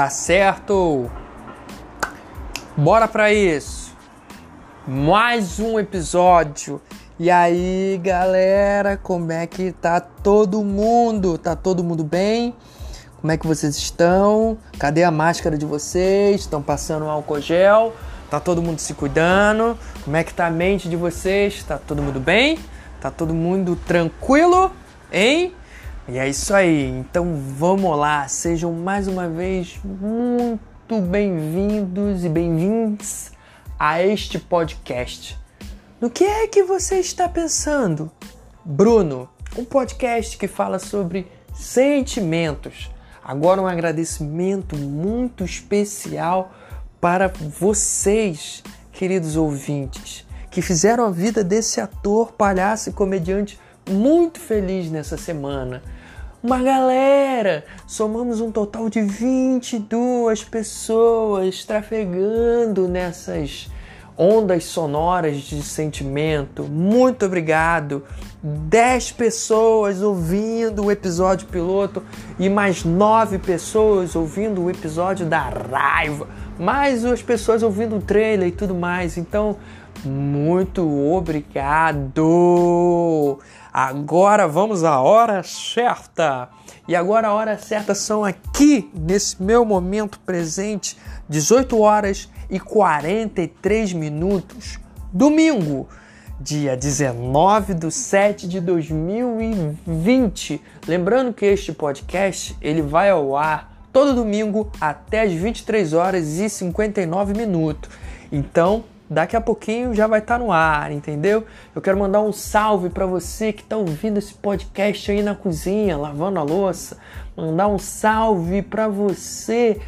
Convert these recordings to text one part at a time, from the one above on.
Tá certo? Bora pra isso! Mais um episódio. E aí, galera, como é que tá todo mundo? Tá todo mundo bem? Como é que vocês estão? Cadê a máscara de vocês? Estão passando álcool gel? Tá todo mundo se cuidando? Como é que tá a mente de vocês? Tá todo mundo bem? Tá todo mundo tranquilo? Hein? E é isso aí. Então vamos lá. Sejam mais uma vez muito bem-vindos e bem-vindos a este podcast. No que é que você está pensando? Bruno, um podcast que fala sobre sentimentos. Agora um agradecimento muito especial para vocês, queridos ouvintes, que fizeram a vida desse ator, palhaço e comediante muito feliz nessa semana. Uma galera! Somamos um total de 22 pessoas trafegando nessas ondas sonoras de sentimento. Muito obrigado. 10 pessoas ouvindo o episódio piloto e mais 9 pessoas ouvindo o episódio da raiva. Mais as pessoas ouvindo o trailer e tudo mais. Então, muito obrigado. Agora vamos à hora certa. E agora a hora certa são aqui, nesse meu momento presente, 18 horas e 43 minutos. Domingo, dia 19 de 7 de 2020. Lembrando que este podcast ele vai ao ar todo domingo até as 23 horas e 59 minutos. Então, daqui a pouquinho já vai estar tá no ar, entendeu? Eu quero mandar um salve para você que está ouvindo esse podcast aí na cozinha, lavando a louça. Mandar um salve para você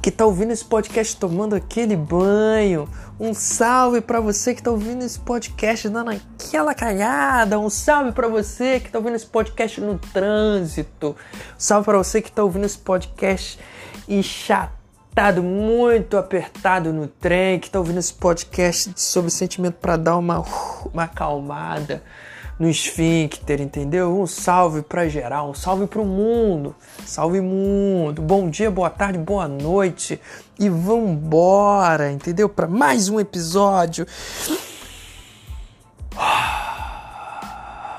que está ouvindo esse podcast tomando aquele banho. Um salve para você que está ouvindo esse podcast dando aquela cagada. Um salve para você que está ouvindo esse podcast no trânsito. Um salve para você que está ouvindo esse podcast e chato apertado, muito apertado no trem, que está ouvindo esse podcast sobre sentimento para dar uma, uma acalmada no esfíncter, entendeu? Um salve para geral, um salve para o mundo, salve mundo, bom dia, boa tarde, boa noite e vambora, entendeu? Para mais um episódio.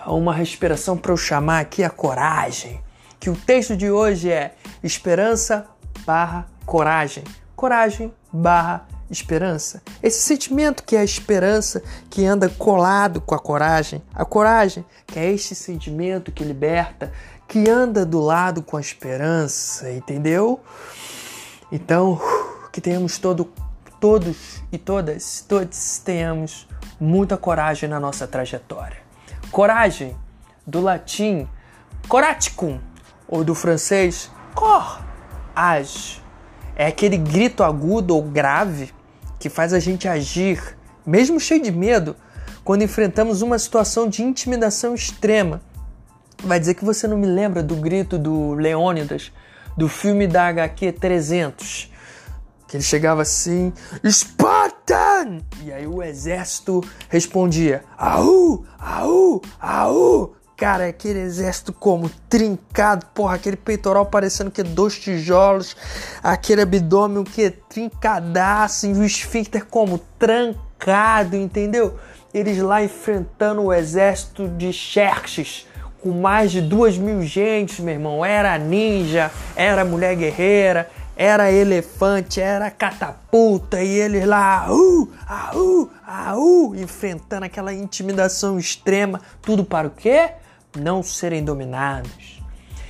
Uma respiração para eu chamar aqui a coragem. Que o texto de hoje é esperança barra coragem. Coragem barra esperança. Esse sentimento que é a esperança que anda colado com a coragem. A coragem que é este sentimento que liberta, que anda do lado com a esperança, entendeu? Então, que tenhamos todo, todos e todas, todos tenhamos muita coragem na nossa trajetória. Coragem, do latim coraticum, ou do francês cor, age é aquele grito agudo ou grave que faz a gente agir, mesmo cheio de medo, quando enfrentamos uma situação de intimidação extrema. Vai dizer que você não me lembra do grito do Leônidas, do filme da HQ 300, que ele chegava assim: Spartan! E aí o exército respondia: Aú, aú, aú! Cara, aquele exército como trincado, porra, aquele peitoral parecendo que é dois tijolos, aquele abdômen que é trincadaço e o esfíncter como trancado, entendeu? Eles lá enfrentando o exército de Xerxes com mais de duas mil gente, meu irmão. Era ninja, era mulher guerreira, era elefante, era catapulta e eles lá, au, au, au, enfrentando aquela intimidação extrema. Tudo para o quê? Não serem dominados.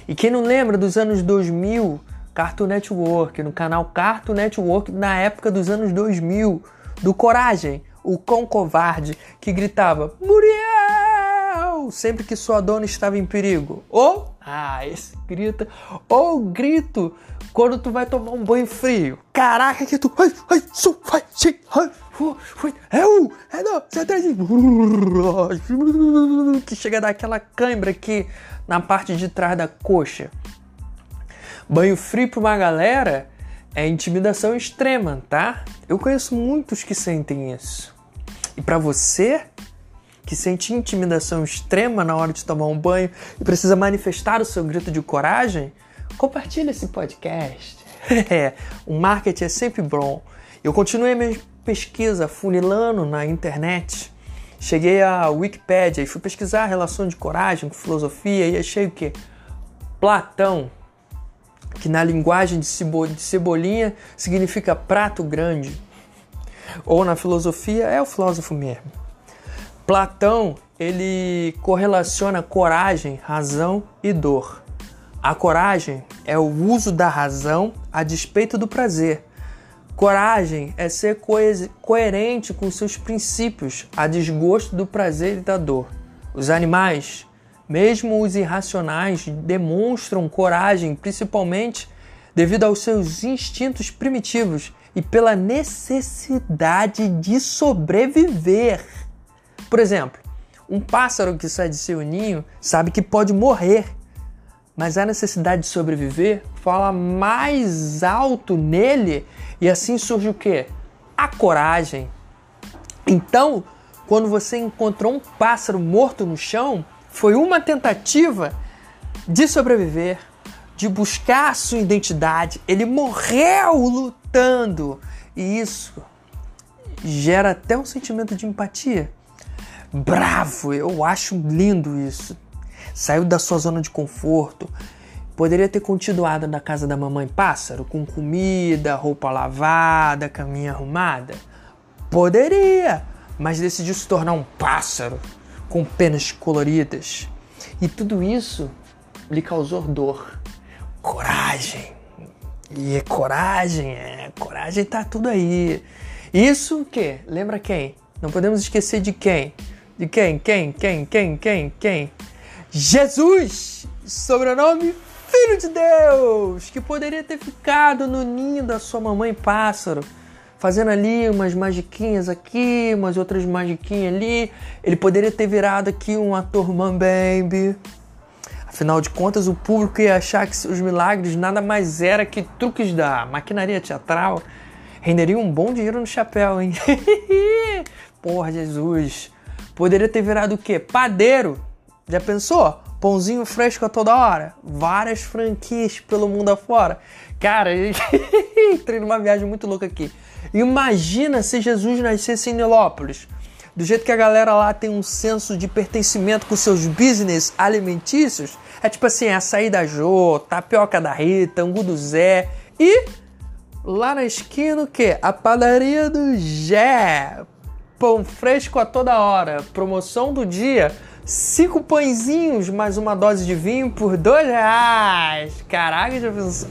E quem não lembra dos anos 2000, Cartoon Network, no canal Cartoon Network, na época dos anos 2000, do Coragem, o cão covarde que gritava Muriel sempre que sua dona estava em perigo. Ou, ah, esse grita, ou grito quando tu vai tomar um banho frio. Caraca, que tu, ai, ai, su, vai, sim, ai, é um, é dois, é três, que chega a dar aquela cãibra aqui na parte de trás da coxa. Banho frio para uma galera é intimidação extrema, tá? Eu conheço muitos que sentem isso. E para você que sente intimidação extrema na hora de tomar um banho e precisa manifestar o seu grito de coragem, compartilhe esse podcast. É, o marketing é sempre bom. Eu continuei minha pesquisa funilando na internet. Cheguei à Wikipédia e fui pesquisar a relação de coragem com filosofia e achei o quê? Platão, que na linguagem de cebolinha significa prato grande, ou na filosofia é o filósofo mesmo. Platão, ele correlaciona coragem, razão e dor. A coragem é o uso da razão a despeito do prazer. Coragem é ser coerente com seus princípios a desgosto do prazer e da dor. Os animais, mesmo os irracionais, demonstram coragem principalmente devido aos seus instintos primitivos e pela necessidade de sobreviver. Por exemplo, um pássaro que sai de seu ninho sabe que pode morrer mas a necessidade de sobreviver fala mais alto nele e assim surge o que? A coragem. Então, quando você encontrou um pássaro morto no chão, foi uma tentativa de sobreviver, de buscar a sua identidade. Ele morreu lutando e isso gera até um sentimento de empatia. Bravo, eu acho lindo isso saiu da sua zona de conforto. Poderia ter continuado na casa da mamãe pássaro, com comida, roupa lavada, caminha arrumada? Poderia, mas decidiu se tornar um pássaro com penas coloridas. E tudo isso lhe causou dor, coragem. E é coragem, é, coragem tá tudo aí. Isso o quê? Lembra quem? Não podemos esquecer de quem? De quem? Quem? Quem? Quem? Quem? Quem? Jesus, sobrenome Filho de Deus, que poderia ter ficado no ninho da sua mamãe pássaro, fazendo ali umas magiquinhas aqui, umas outras magiquinhas ali. Ele poderia ter virado aqui um ator mambembe. Afinal de contas, o público ia achar que seus milagres nada mais era que truques da maquinaria teatral. Renderiam um bom dinheiro no chapéu, hein? Porra, Jesus. Poderia ter virado o quê? Padeiro já pensou? Pãozinho fresco a toda hora? Várias franquias pelo mundo afora. Cara, entrei numa viagem muito louca aqui. Imagina se Jesus nascesse em Nilópolis. Do jeito que a galera lá tem um senso de pertencimento com seus business alimentícios, é tipo assim, açaí da Jô, tapioca da Rita, angu do Zé e lá na esquina o quê? A padaria do Jé. Pão fresco a toda hora. Promoção do dia cinco pãezinhos mais uma dose de vinho por dois reais. Caraca, já pensou?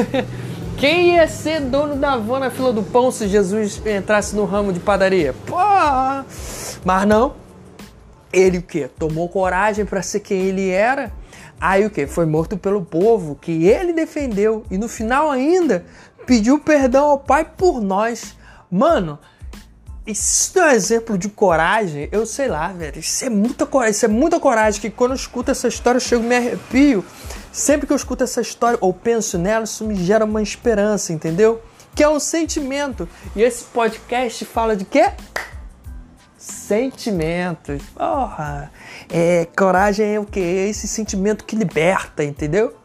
Quem ia ser dono da van na fila do pão se Jesus entrasse no ramo de padaria? Pô! Mas não. Ele o quê? Tomou coragem para ser quem ele era. Aí o que? Foi morto pelo povo que ele defendeu e no final ainda pediu perdão ao Pai por nós. Mano, isso é um exemplo de coragem, eu sei lá, velho. Isso é muita coragem, isso é muita coragem que quando eu escuto essa história eu chego me arrepio. Sempre que eu escuto essa história ou penso nela, isso me gera uma esperança, entendeu? Que é um sentimento. E esse podcast fala de quê? Sentimentos. Porra. É, coragem é o quê? É esse sentimento que liberta, entendeu?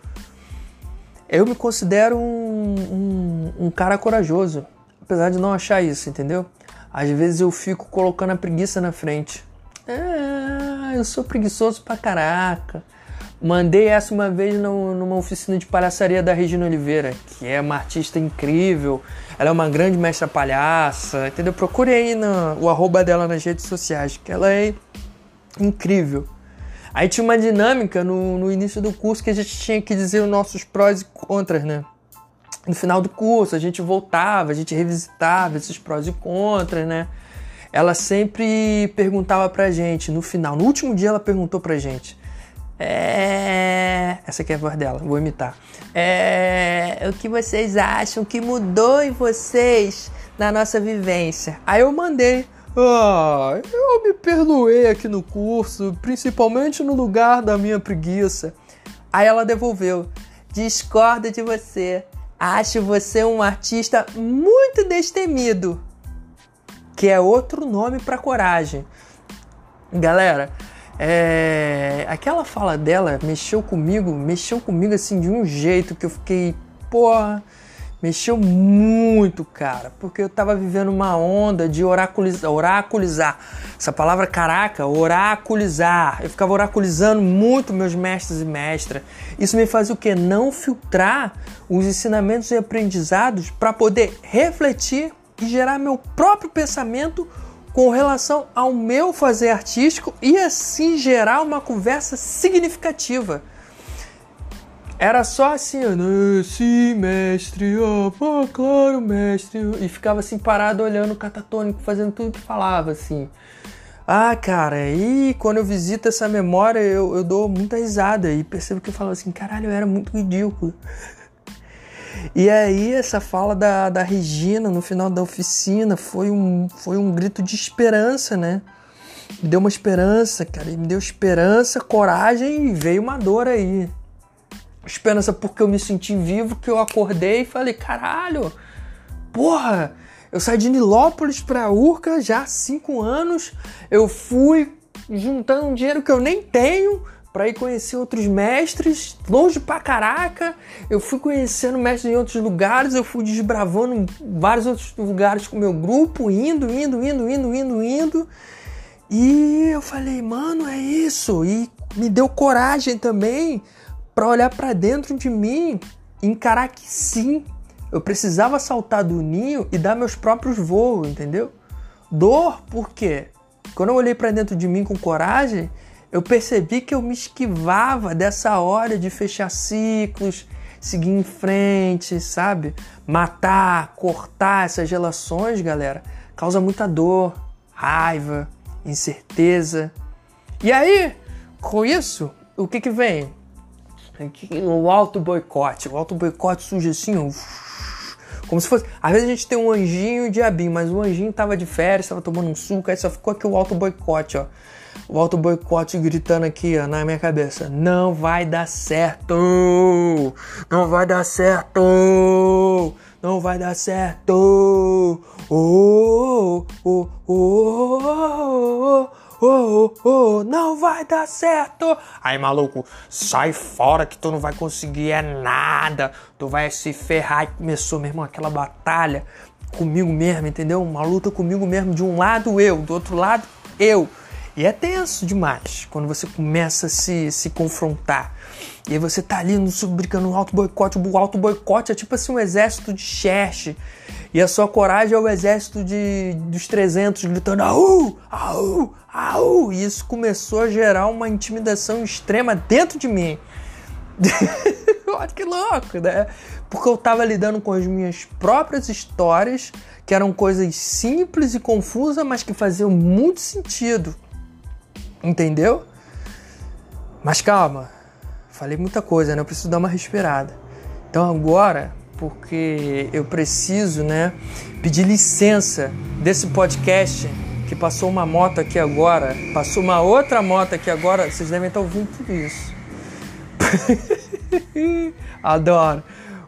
Eu me considero um, um, um cara corajoso, apesar de não achar isso, entendeu? Às vezes eu fico colocando a preguiça na frente. Ah, eu sou preguiçoso pra caraca. Mandei essa uma vez numa oficina de palhaçaria da Regina Oliveira, que é uma artista incrível. Ela é uma grande mestra palhaça, entendeu? Procure aí no, o arroba dela nas redes sociais, que ela é incrível. Aí tinha uma dinâmica no, no início do curso que a gente tinha que dizer os nossos prós e contras, né? No final do curso a gente voltava, a gente revisitava esses prós e contras, né? Ela sempre perguntava pra gente no final, no último dia ela perguntou pra gente. É... Essa aqui é a voz dela, vou imitar. É... O que vocês acham que mudou em vocês na nossa vivência? Aí eu mandei. Ah, eu me perdoei aqui no curso, principalmente no lugar da minha preguiça. Aí ela devolveu. Discordo de você. Acho você um artista muito destemido, que é outro nome para coragem. Galera, é... aquela fala dela mexeu comigo, mexeu comigo assim de um jeito que eu fiquei porra, mexeu muito, cara, porque eu tava vivendo uma onda de oraculizar, oraculizar. Essa palavra caraca, oraculizar. Eu ficava oraculizando muito meus mestres e mestras. Isso me fazia o quê? Não filtrar os ensinamentos e aprendizados para poder refletir e gerar meu próprio pensamento com relação ao meu fazer artístico e assim gerar uma conversa significativa. Era só assim, sim, mestre, oh, claro, mestre. E ficava assim parado olhando o catatônico, fazendo tudo que falava, assim. Ah, cara, e quando eu visito essa memória, eu, eu dou muita risada e percebo que eu falo assim, caralho, eu era muito ridículo. E aí, essa fala da, da Regina no final da oficina foi um, foi um grito de esperança, né? Me deu uma esperança, cara. Me deu esperança, coragem e veio uma dor aí. Esperança porque eu me senti vivo, que eu acordei e falei: caralho, porra, eu saí de Nilópolis pra Urca já há cinco anos. Eu fui juntando um dinheiro que eu nem tenho para ir conhecer outros mestres, longe pra caraca. Eu fui conhecendo mestres em outros lugares, eu fui desbravando em vários outros lugares com meu grupo, indo, indo, indo, indo, indo, indo. E eu falei, mano, é isso. E me deu coragem também para olhar para dentro de mim, encarar que sim, eu precisava saltar do ninho e dar meus próprios voos, entendeu? Dor, por quê? Quando eu olhei para dentro de mim com coragem, eu percebi que eu me esquivava dessa hora de fechar ciclos, seguir em frente, sabe? Matar, cortar essas relações, galera, causa muita dor, raiva, incerteza. E aí, com isso, o que que vem? O auto boicote. O auto boicote surge assim, ó, como se fosse. Às vezes a gente tem um anjinho e um diabinho, mas o anjinho tava de férias, tava tomando um suco, aí só ficou aqui o auto boicote, ó o auto boicote gritando aqui ó, na minha cabeça: Não vai dar certo! Não vai dar certo! Não vai dar certo! Oh, oh, oh, oh, oh, oh, não vai dar certo! Aí, maluco, sai fora que tu não vai conseguir é nada! Tu vai se ferrar. E começou, meu irmão, aquela batalha comigo mesmo, entendeu? Uma luta comigo mesmo. De um lado eu, do outro lado eu. E é tenso demais quando você começa a se, se confrontar. E aí você tá ali no brincando no alto boicote. O alto boicote é tipo assim um exército de Xerxes. E a sua coragem é o exército de, dos 300 gritando au, au, au. E isso começou a gerar uma intimidação extrema dentro de mim. Olha que louco, né? Porque eu tava lidando com as minhas próprias histórias, que eram coisas simples e confusas, mas que faziam muito sentido. Entendeu? Mas calma, falei muita coisa, né? Eu preciso dar uma respirada. Então agora, porque eu preciso, né, pedir licença desse podcast que passou uma moto aqui agora, passou uma outra moto aqui agora, vocês devem estar ouvindo tudo isso. Adoro.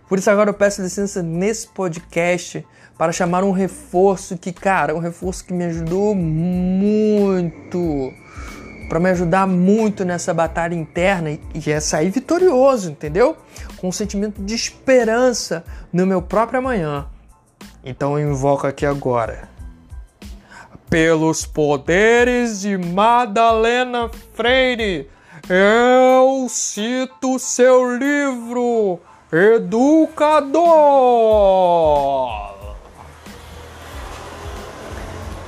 Por isso agora eu peço licença nesse podcast para chamar um reforço que, cara, um reforço que me ajudou muito para me ajudar muito nessa batalha interna e é sair vitorioso, entendeu? Com um sentimento de esperança no meu próprio amanhã. Então eu invoco aqui agora. Pelos poderes de Madalena Freire, eu cito seu livro Educador.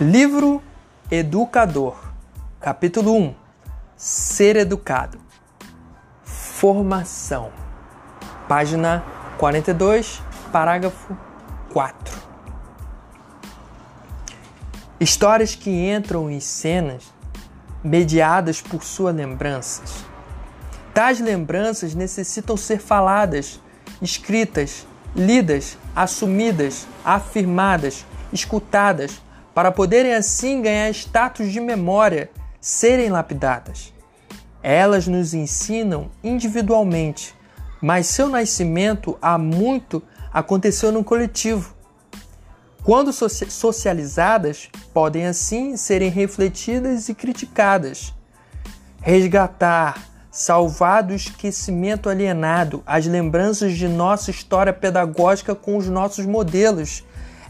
Livro Educador Capítulo 1 Ser educado. Formação. Página 42, parágrafo 4. Histórias que entram em cenas mediadas por suas lembranças. Tais lembranças necessitam ser faladas, escritas, lidas, assumidas, afirmadas, escutadas, para poderem assim ganhar status de memória serem lapidadas. Elas nos ensinam individualmente, mas seu nascimento há muito aconteceu no coletivo. Quando socializadas, podem assim serem refletidas e criticadas. Resgatar, salvar do esquecimento alienado as lembranças de nossa história pedagógica com os nossos modelos.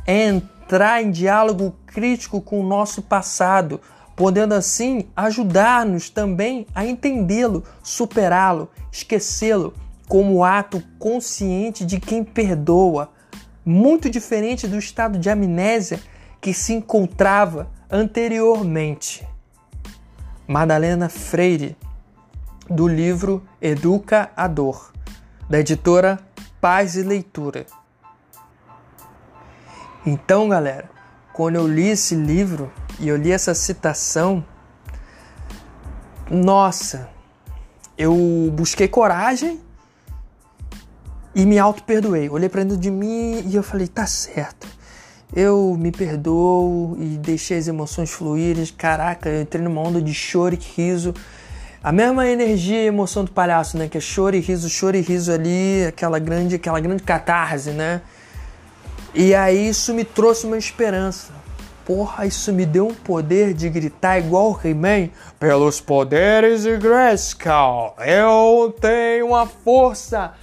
É entrar em diálogo crítico com o nosso passado, podendo assim ajudar-nos também a entendê-lo, superá-lo, esquecê-lo como ato consciente de quem perdoa, muito diferente do estado de amnésia que se encontrava anteriormente. Madalena Freire, do livro Educa a Dor, da editora Paz e Leitura. Então, galera, quando eu li esse livro e eu li essa citação, nossa, eu busquei coragem e me auto-perdoei. Olhei para dentro de mim e eu falei: tá certo. Eu me perdoo e deixei as emoções fluírem. Caraca, eu entrei numa onda de choro e riso. A mesma energia e emoção do palhaço, né? Que é choro e riso, choro e riso ali, aquela grande, aquela grande catarse, né? E aí isso me trouxe uma esperança. Porra, isso me deu um poder de gritar igual o He-Man. Pelos poderes de Grayskull, eu tenho uma força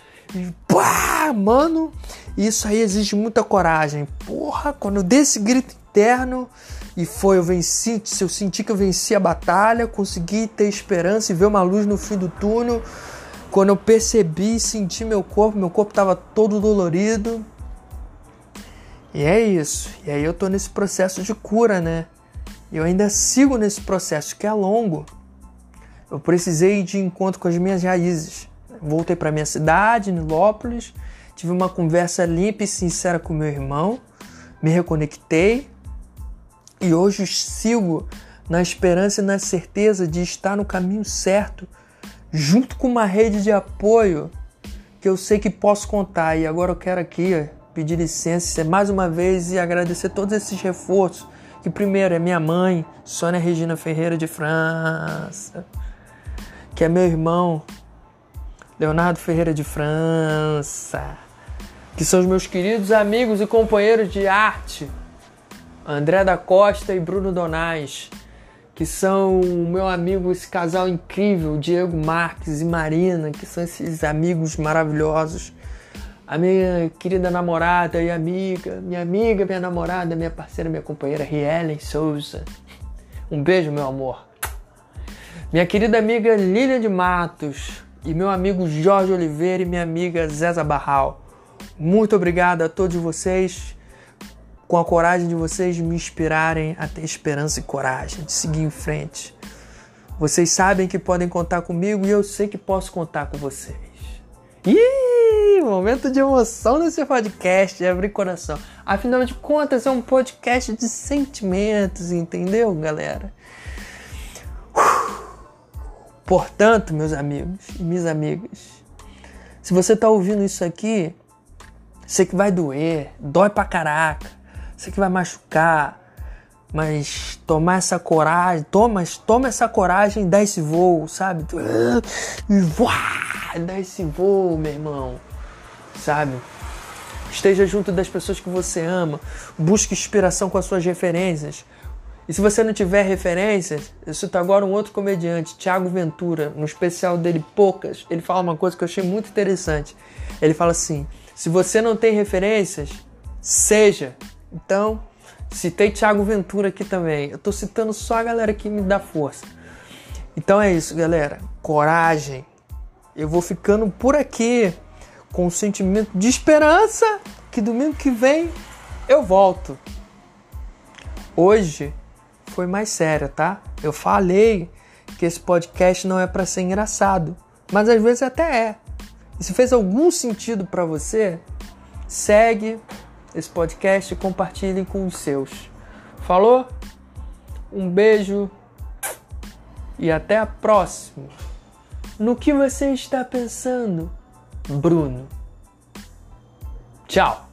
pá, mano, isso aí exige muita coragem. Porra, quando eu dei esse grito interno e foi, eu venci, eu senti que eu venci a batalha, consegui ter esperança e ver uma luz no fim do túnel. Quando eu percebi, senti meu corpo, meu corpo estava todo dolorido. E é isso. E aí eu tô nesse processo de cura, né? Eu ainda sigo nesse processo que é longo. Eu precisei de encontro com as minhas raízes voltei para minha cidade, Nilópolis, tive uma conversa limpa e sincera com meu irmão, me reconectei e hoje sigo na esperança e na certeza de estar no caminho certo, junto com uma rede de apoio que eu sei que posso contar. E agora eu quero aqui pedir licença mais uma vez e agradecer todos esses reforços. Que primeiro é minha mãe, Sônia Regina Ferreira de França, que é meu irmão Leonardo Ferreira de França, que são os meus queridos amigos e companheiros de arte, André da Costa e Bruno Donais, que são o meu amigo, esse casal incrível, Diego Marques e Marina, que são esses amigos maravilhosos. A minha querida namorada e amiga, minha amiga, minha namorada, minha parceira, minha companheira, Rielen Souza. Um beijo, meu amor. Minha querida amiga Lília de Matos, e meu amigo Jorge Oliveira e minha amiga Zeza Barral. Muito obrigado a todos vocês, com a coragem de vocês me inspirarem a ter esperança e coragem de seguir em frente. Vocês sabem que podem contar comigo e eu sei que posso contar com vocês. Ih, momento de emoção nesse podcast, de abrir coração. Afinal de contas, é um podcast de sentimentos, entendeu, galera? Portanto, meus amigos e minhas amigas, se você está ouvindo isso aqui, sei que vai doer, dói pra caraca, sei que vai machucar, mas tomar essa coragem, toma, toma essa coragem, dá esse voo, sabe? Dá esse voo, meu irmão, sabe? Esteja junto das pessoas que você ama, busque inspiração com as suas referências. E se você não tiver referências, eu cito agora um outro comediante, Tiago Ventura, no especial dele Poucas, ele fala uma coisa que eu achei muito interessante. Ele fala assim: se você não tem referências, seja. Então, citei Tiago Ventura aqui também. Eu tô citando só a galera que me dá força. Então é isso, galera. Coragem. Eu vou ficando por aqui com o sentimento de esperança que domingo que vem eu volto. Hoje foi mais séria, tá? Eu falei que esse podcast não é para ser engraçado, mas às vezes até é. E se fez algum sentido para você, segue esse podcast e compartilhe com os seus. Falou? Um beijo e até a próxima. No que você está pensando, Bruno? Tchau!